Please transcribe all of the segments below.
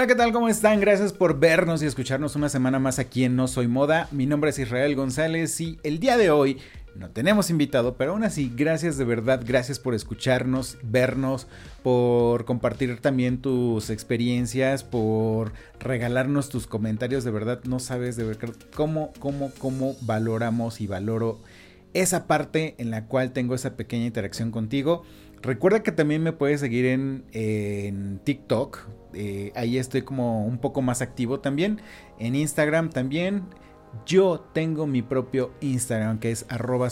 Hola, ¿qué tal? ¿Cómo están? Gracias por vernos y escucharnos una semana más aquí en No Soy Moda. Mi nombre es Israel González y el día de hoy no tenemos invitado, pero aún así, gracias de verdad, gracias por escucharnos, vernos, por compartir también tus experiencias, por regalarnos tus comentarios. De verdad, no sabes de verdad cómo, cómo, cómo valoramos y valoro esa parte en la cual tengo esa pequeña interacción contigo. Recuerda que también me puedes seguir en, TikTok. Eh, ahí estoy como un poco más activo también. En Instagram también. Yo tengo mi propio Instagram que es arroba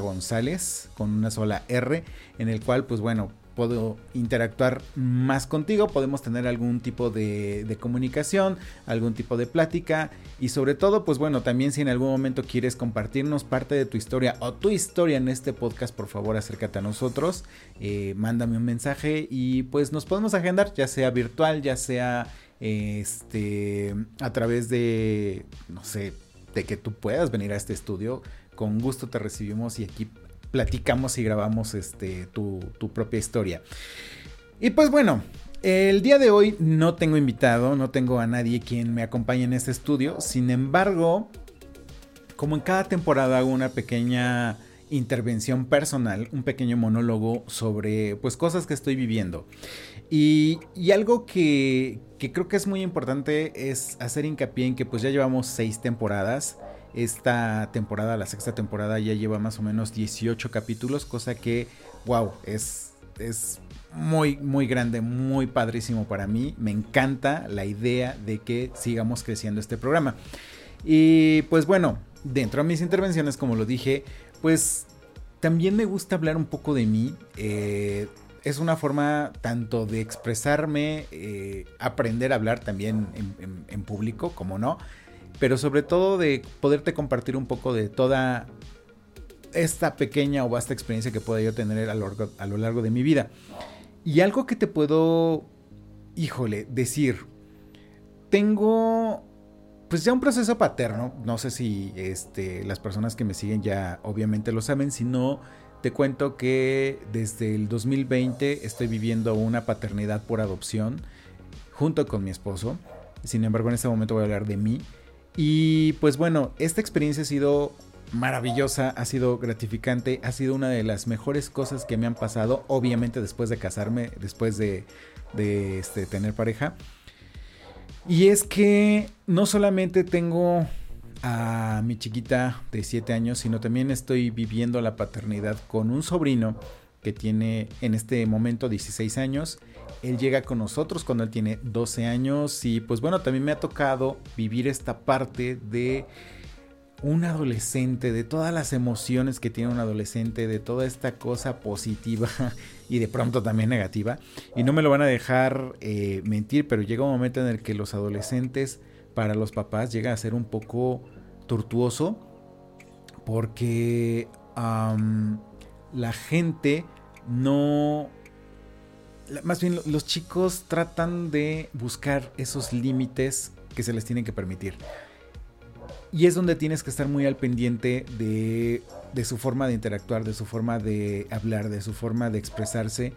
González con una sola R. En el cual pues bueno puedo interactuar más contigo, podemos tener algún tipo de, comunicación, algún tipo de plática y sobre todo, pues bueno, también si en algún momento quieres compartirnos parte de tu historia o tu historia en este podcast, por favor acércate a nosotros, eh, mándame un mensaje y pues nos podemos agendar, ya sea virtual, ya sea este a través de, no sé, de que tú puedas venir a este estudio. Con gusto te recibimos y aquí platicamos y grabamos este, tu, propia historia. Y pues bueno, el día de hoy no tengo invitado, no tengo a nadie quien me acompañe en este estudio. Sin embargo, como en cada temporada hago una pequeña intervención personal, un pequeño monólogo sobre pues cosas que estoy viviendo. Y, y algo que, que, creo que es muy importante es hacer hincapié en que pues ya llevamos seis temporadas. Esta temporada, la sexta temporada, ya lleva más o menos 18 capítulos, cosa que, wow, es, es muy, muy grande, muy padrísimo para mí. Me encanta la idea de que sigamos creciendo este programa. Y pues bueno, dentro de mis intervenciones, como lo dije, pues también me gusta hablar un poco de mí. Eh, es una forma tanto de expresarme, eh, aprender a hablar también en público, como no, pero sobre todo de poderte compartir un poco de toda esta pequeña o vasta experiencia que pueda yo tener a lo, largo de mi vida. Y algo que te puedo, híjole, decir, tengo pues ya un proceso paterno, no sé si este, las personas que me siguen ya obviamente lo saben, si no, te cuento que desde el 2020 estoy viviendo una paternidad por adopción junto con mi esposo, sin embargo en este momento voy a hablar de mí. Y pues bueno, esta experiencia ha sido maravillosa, ha sido gratificante, ha sido una de las mejores cosas que me han pasado, obviamente después de casarme, después de, este, tener pareja. Y es que no solamente tengo a mi chiquita de 7 años, sino también estoy viviendo la paternidad con un sobrino que tiene en este momento 16 años él llega con nosotros cuando él tiene 12 años y pues bueno, también me ha tocado vivir esta parte de un adolescente, de todas las emociones que tiene un adolescente, de toda esta cosa positiva y de pronto también negativa. Y no me lo van a dejar eh, mentir, pero llega un momento en el que los adolescentes para los papás llega a ser un poco tortuoso porque la gente no más bien los chicos tratan de buscar esos límites que se les tienen que permitir. Y es donde tienes que estar muy al pendiente de, de, su forma de interactuar, de su forma de hablar, de su forma de expresarse.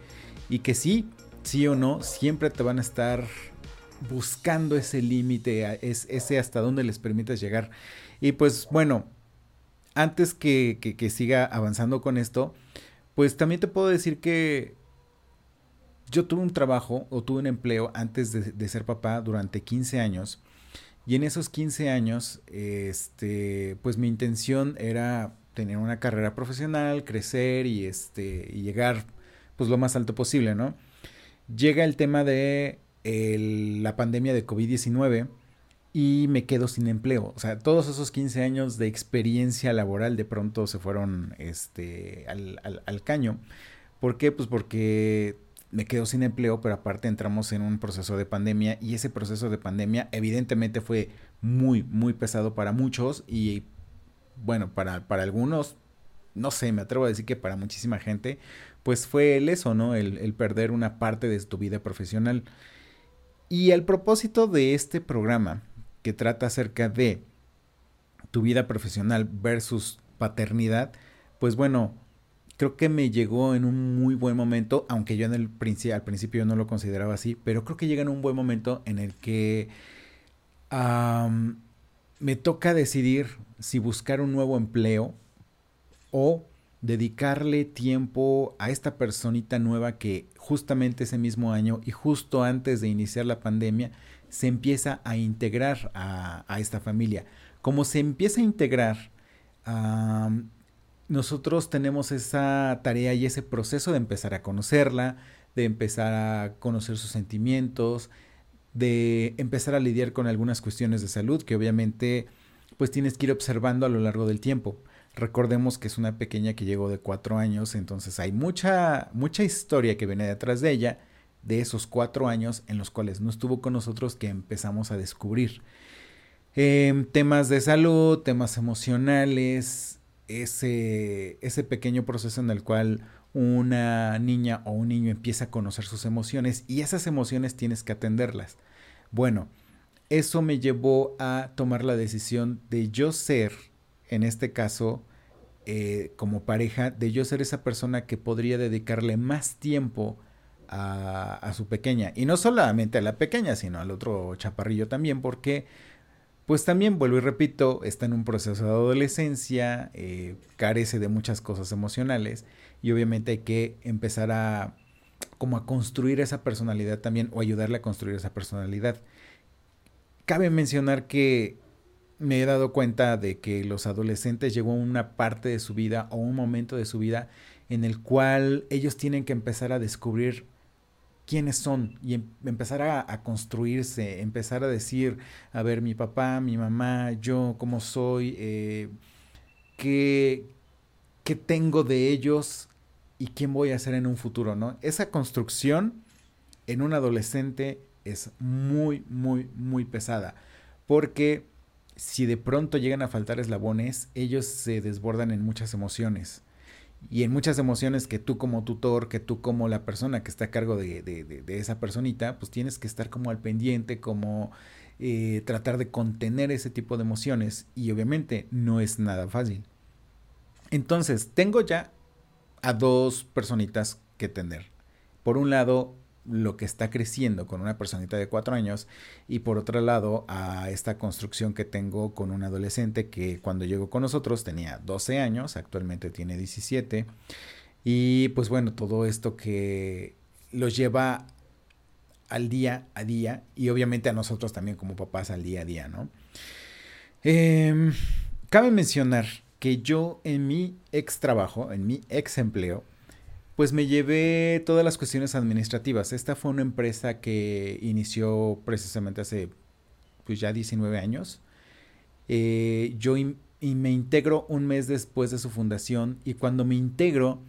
Y que sí, sí o no, siempre te van a estar buscando ese límite, ese hasta dónde les permites llegar. Y pues bueno, antes que, que siga avanzando con esto, pues también te puedo decir que yo tuve un trabajo o tuve un empleo antes de, ser papá durante 15 años. Y en esos 15 años, este, pues mi intención era tener una carrera profesional, crecer y, este, llegar pues lo más alto posible, ¿no? Llega el tema de la pandemia de COVID-19 y me quedo sin empleo. O sea, todos esos 15 años de experiencia laboral de pronto se fueron este, al, al, caño. ¿Por qué? Pues porque me quedo sin empleo, pero aparte entramos en un proceso de pandemia y ese proceso de pandemia evidentemente fue muy, muy pesado para muchos y bueno, para, para algunos, no sé, me atrevo a decir que para muchísima gente, pues fue el eso, ¿no? El, el perder una parte de tu vida profesional. Y el propósito de este programa que trata acerca de tu vida profesional versus paternidad, pues bueno, creo que me llegó en un muy buen momento, aunque yo en el al principio no lo consideraba así, pero creo que llega en un buen momento en el que me toca decidir si buscar un nuevo empleo o dedicarle tiempo a esta personita nueva que justamente ese mismo año y justo antes de iniciar la pandemia se empieza a integrar a, esta familia. Como se empieza a integrar, nosotros tenemos esa tarea y ese proceso de empezar a conocerla, de empezar a conocer sus sentimientos, de empezar a lidiar con algunas cuestiones de salud que obviamente pues tienes que ir observando a lo largo del tiempo. Recordemos que es una pequeña que llegó de cuatro años, entonces hay mucha, mucha historia que viene detrás de ella de esos cuatro años en los cuales no estuvo con nosotros que empezamos a descubrir. Em, temas de salud, temas emocionales, ese, ese pequeño proceso en el cual una niña o un niño empieza a conocer sus emociones y esas emociones tienes que atenderlas. Bueno, eso me llevó a tomar la decisión de yo ser, en este caso, eh, como pareja, de yo ser esa persona que podría dedicarle más tiempo a, su pequeña. Y no solamente a la pequeña, sino al otro chaparrillo también, porque pues también, vuelvo y repito, está en un proceso de adolescencia, eh, carece de muchas cosas emocionales y obviamente hay que empezar a como a construir esa personalidad también o ayudarle a construir esa personalidad. Cabe mencionar que me he dado cuenta de que los adolescentes llegó una parte de su vida o un momento de su vida en el cual ellos tienen que empezar a descubrir quiénes son y em, empezar a, construirse, empezar a decir, a ver, mi papá, mi mamá, yo, cómo soy, eh, qué, qué tengo de ellos y quién voy a ser en un futuro, ¿no? Esa construcción en un adolescente es muy, muy, muy pesada, porque si de pronto llegan a faltar eslabones, ellos se desbordan en muchas emociones y en muchas emociones que tú como tutor, que tú como la persona que está a cargo de, de, esa personita, pues tienes que estar como al pendiente, como eh, tratar de contener ese tipo de emociones y obviamente no es nada fácil. Entonces, tengo ya a dos personitas que tener. Por un lado, lo que está creciendo con una personita de cuatro años y por otro lado a esta construcción que tengo con un adolescente que cuando llegó con nosotros tenía 12 años, actualmente tiene 17 y pues bueno, todo esto que los lleva al día a día y obviamente a nosotros también como papás al día a día, ¿no? Em, cabe mencionar que yo en mi ex trabajo, en mi ex empleo, pues me llevé todas las cuestiones administrativas. Esta fue una empresa que inició precisamente hace pues ya 19 años. Eh, yo y me integro un mes después de su fundación y cuando me integro,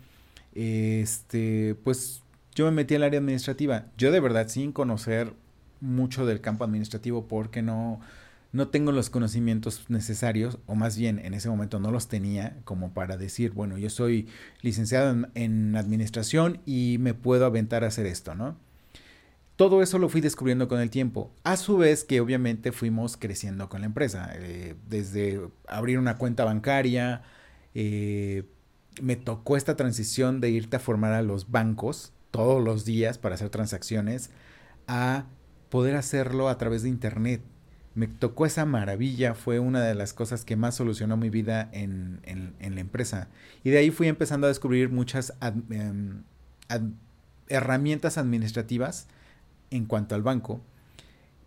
este, pues yo me metí al área administrativa. Yo de verdad sin conocer mucho del campo administrativo porque no, no tengo los conocimientos necesarios, o más bien en ese momento no los tenía, como para decir, bueno, yo soy licenciado en, administración y me puedo aventar a hacer esto, ¿no? Todo eso lo fui descubriendo con el tiempo, a su vez que obviamente fuimos creciendo con la empresa, eh, desde abrir una cuenta bancaria, eh, me tocó esta transición de irte a formar a los bancos todos los días para hacer transacciones, a poder hacerlo a través de internet me tocó esa maravilla, fue una de las cosas que más solucionó mi vida en, la empresa. Y de ahí fui empezando a descubrir muchas em, herramientas administrativas en cuanto al banco,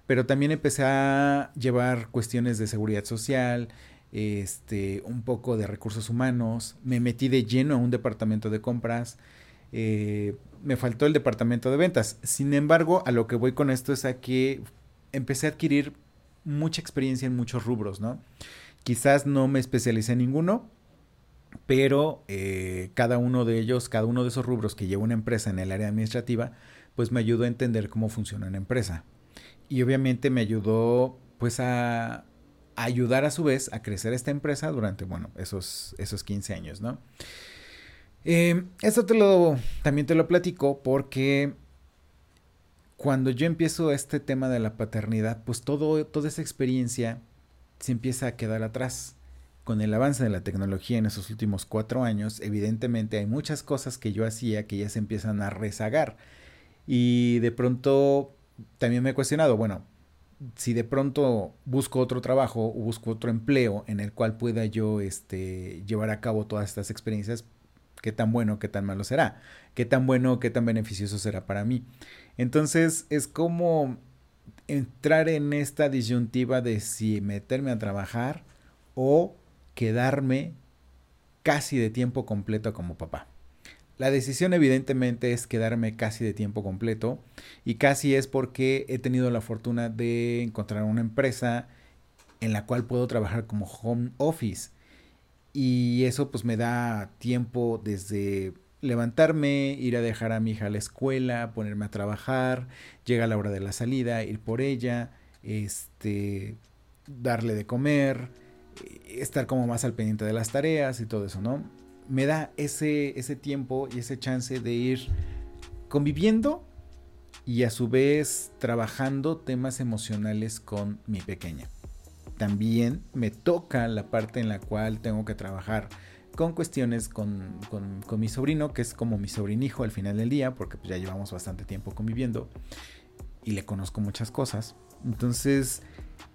pero también empecé a llevar cuestiones de seguridad social, este, un poco de recursos humanos, me metí de lleno a un departamento de compras, eh, me faltó el departamento de ventas. Sin embargo, a lo que voy con esto es a que empecé a adquirir mucha experiencia en muchos rubros, ¿no? Quizás no me especialicé en ninguno, pero eh, cada uno de ellos, cada uno de esos rubros que lleva una empresa en el área administrativa, pues me ayudó a entender cómo funciona una empresa. Y obviamente me ayudó pues a, ayudar a su vez a crecer esta empresa durante, bueno, esos, esos 15 años, ¿no? Eh, esto te lo, también te lo platico porque cuando yo empiezo este tema de la paternidad, pues todo, toda esa experiencia se empieza a quedar atrás. Con el avance de la tecnología en esos últimos cuatro años, evidentemente hay muchas cosas que yo hacía que ya se empiezan a rezagar. Y de pronto también me he cuestionado, bueno, si de pronto busco otro trabajo o busco otro empleo en el cual pueda yo este, llevar a cabo todas estas experiencias, qué tan bueno, qué tan malo será, qué tan bueno, qué tan beneficioso será para mí. Entonces es como entrar en esta disyuntiva de si meterme a trabajar o quedarme casi de tiempo completo como papá. La decisión evidentemente es quedarme casi de tiempo completo y casi es porque he tenido la fortuna de encontrar una empresa en la cual puedo trabajar como home office y eso pues me da tiempo desde levantarme, ir a dejar a mi hija a la escuela, ponerme a trabajar, llega la hora de la salida, ir por ella, este darle de comer, estar como más al pendiente de las tareas y todo eso, ¿no? me da ese, ese tiempo y ese chance de ir conviviendo y a su vez trabajando temas emocionales con mi pequeña. También me toca la parte en la cual tengo que trabajar con cuestiones con, con, mi sobrino, que es como mi sobrinijo al final del día, porque pues ya llevamos bastante tiempo conviviendo y le conozco muchas cosas. Entonces,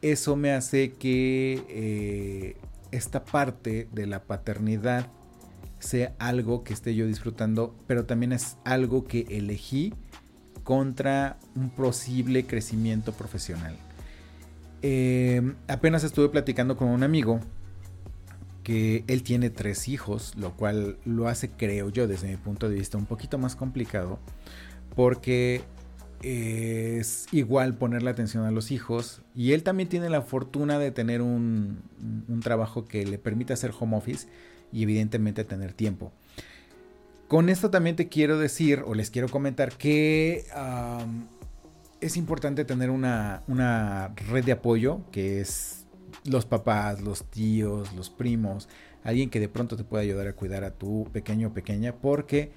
eso me hace que eh, esta parte de la paternidad sea algo que esté yo disfrutando, pero también es algo que elegí contra un posible crecimiento profesional. Em, apenas estuve platicando con un amigo que él tiene tres hijos, lo cual lo hace, creo yo, desde mi punto de vista, un poquito más complicado, porque es igual ponerle atención a los hijos y él también tiene la fortuna de tener un, un trabajo que le permite hacer home office y evidentemente tener tiempo. Con esto también te quiero decir o les quiero comentar que es importante tener una, una red de apoyo que es los papás, los tíos, los primos, alguien que de pronto te pueda ayudar a cuidar a tu pequeño o pequeña, porque,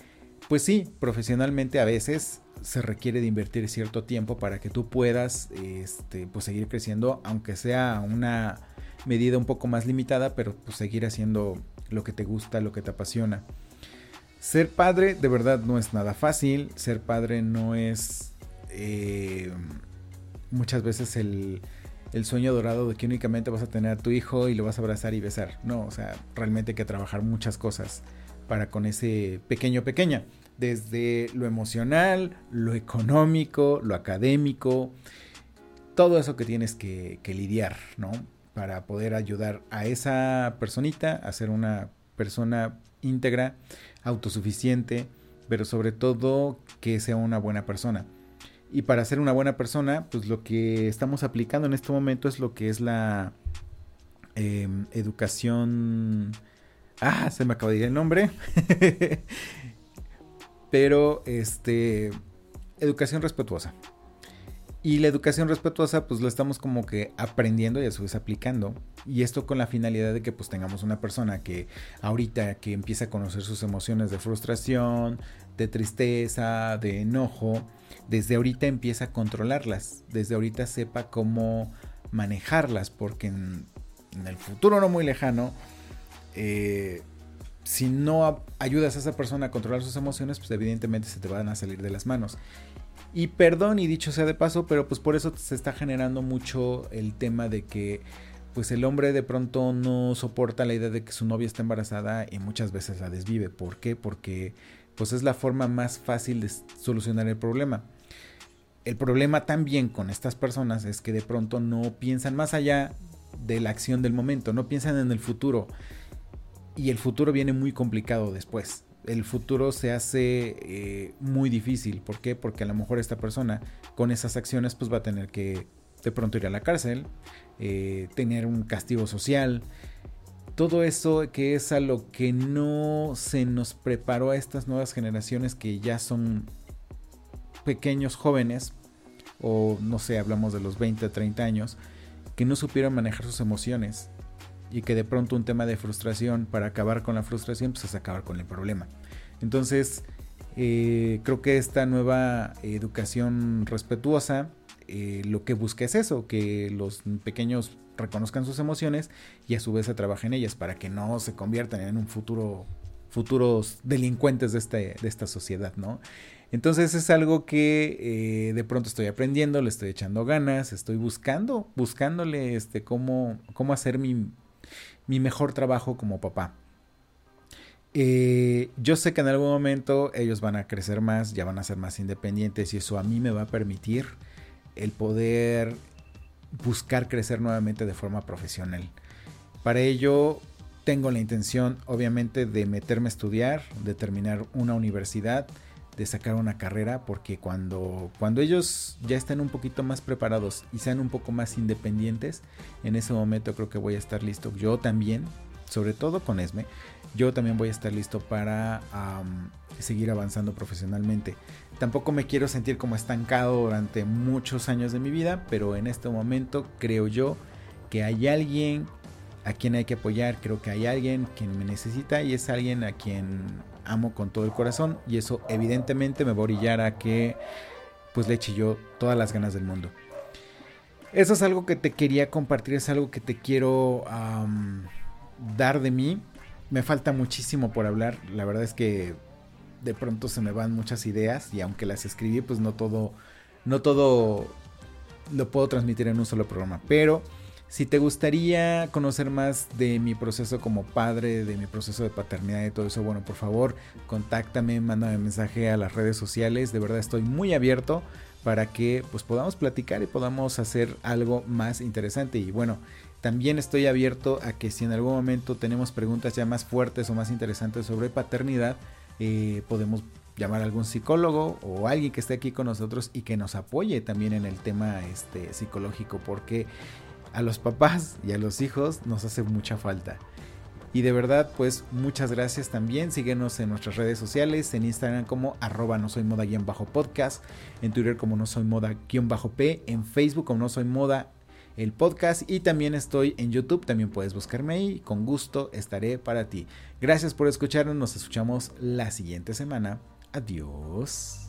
pues sí, profesionalmente a veces se requiere de invertir cierto tiempo para que tú puedas este, pues seguir creciendo, aunque sea una medida un poco más limitada, pero pues seguir haciendo lo que te gusta, lo que te apasiona. Ser padre de verdad no es nada fácil, ser padre no es eh, muchas veces el, el sueño dorado de que únicamente vas a tener a tu hijo y lo vas a abrazar y besar. No, o sea, realmente hay que trabajar muchas cosas para con ese pequeño pequeña. Desde lo emocional, lo económico, lo académico, todo eso que tienes que, que lidiar, ¿no? para poder ayudar a esa personita a ser una persona íntegra, autosuficiente, pero sobre todo que sea una buena persona. Y para ser una buena persona, pues lo que estamos aplicando en este momento es lo que es la em, educación... Ah, se me acaba de ir el nombre. pero, este, educación respetuosa. Y la educación respetuosa pues lo estamos como que aprendiendo y a su vez aplicando. Y esto con la finalidad de que pues tengamos una persona que ahorita que empieza a conocer sus emociones de frustración, de tristeza, de enojo, desde ahorita empieza a controlarlas. Desde ahorita sepa cómo manejarlas porque en, el futuro no muy lejano, eh, si no ayudas a esa persona a controlar sus emociones, pues evidentemente se te van a salir de las manos. Y perdón, y dicho sea de paso, pero pues por eso se está generando mucho el tema de que pues el hombre de pronto no soporta la idea de que su novia está embarazada y muchas veces la desvive. ¿Por qué? Porque pues es la forma más fácil de solucionar el problema. El problema también con estas personas es que de pronto no piensan más allá de la acción del momento, no piensan en el futuro. Y el futuro viene muy complicado después el futuro se hace eh, muy difícil. ¿Por qué? Porque a lo mejor esta persona con esas acciones pues va a tener que de pronto ir a la cárcel, eh, tener un castigo social, todo eso que es a lo que no se nos preparó a estas nuevas generaciones que ya son pequeños jóvenes, o no sé, hablamos de los 20, 30 años, que no supieron manejar sus emociones y que de pronto un tema de frustración para acabar con la frustración pues es acabar con el problema. Entonces, eh, creo que esta nueva educación respetuosa eh, lo que busca es eso, que los pequeños reconozcan sus emociones y a su vez se trabajen en ellas para que no se conviertan en un futuro futuros delincuentes de, este, de esta sociedad, ¿no? Entonces es algo que eh, de pronto estoy aprendiendo, le estoy echando ganas, estoy buscando, buscándole este, cómo, cómo hacer mi, mi mejor trabajo como papá. Eh, yo sé que en algún momento ellos van a crecer más, ya van a ser más independientes y eso a mí me va a permitir el poder buscar crecer nuevamente de forma profesional. Para ello tengo la intención obviamente de meterme a estudiar, de terminar una universidad, de sacar una carrera, porque cuando, cuando ellos ya estén un poquito más preparados y sean un poco más independientes, en ese momento creo que voy a estar listo. Yo también, sobre todo con ESME, yo también voy a estar listo para seguir avanzando profesionalmente. Tampoco me quiero sentir como estancado durante muchos años de mi vida, pero en este momento creo yo que hay alguien a quien hay que apoyar, creo que hay alguien quien me necesita y es alguien a quien amo con todo el corazón y eso evidentemente me va a orillar a que pues le eche yo todas las ganas del mundo. Eso es algo que te quería compartir, es algo que te quiero dar de mí me falta muchísimo por hablar. La verdad es que de pronto se me van muchas ideas y aunque las escribí, pues no todo, no todo lo puedo transmitir en un solo programa. Pero si te gustaría conocer más de mi proceso como padre, de mi proceso de paternidad y todo eso, bueno, por favor, contáctame, mándame mensaje a las redes sociales. De verdad estoy muy abierto para que pues podamos platicar y podamos hacer algo más interesante. Y bueno, también estoy abierto a que si en algún momento tenemos preguntas ya más fuertes o más interesantes sobre paternidad, eh, podemos llamar a algún psicólogo o alguien que esté aquí con nosotros y que nos apoye también en el tema este, psicológico, porque a los papás y a los hijos nos hace mucha falta. Y de verdad, pues muchas gracias también. Síguenos en nuestras redes sociales, en Instagram como arroba no soy moda-podcast, en Twitter como no soy moda-p, en Facebook como no soy moda el podcast y también estoy en YouTube, también puedes buscarme ahí, con gusto estaré para ti. Gracias por escucharnos, nos escuchamos la siguiente semana. Adiós.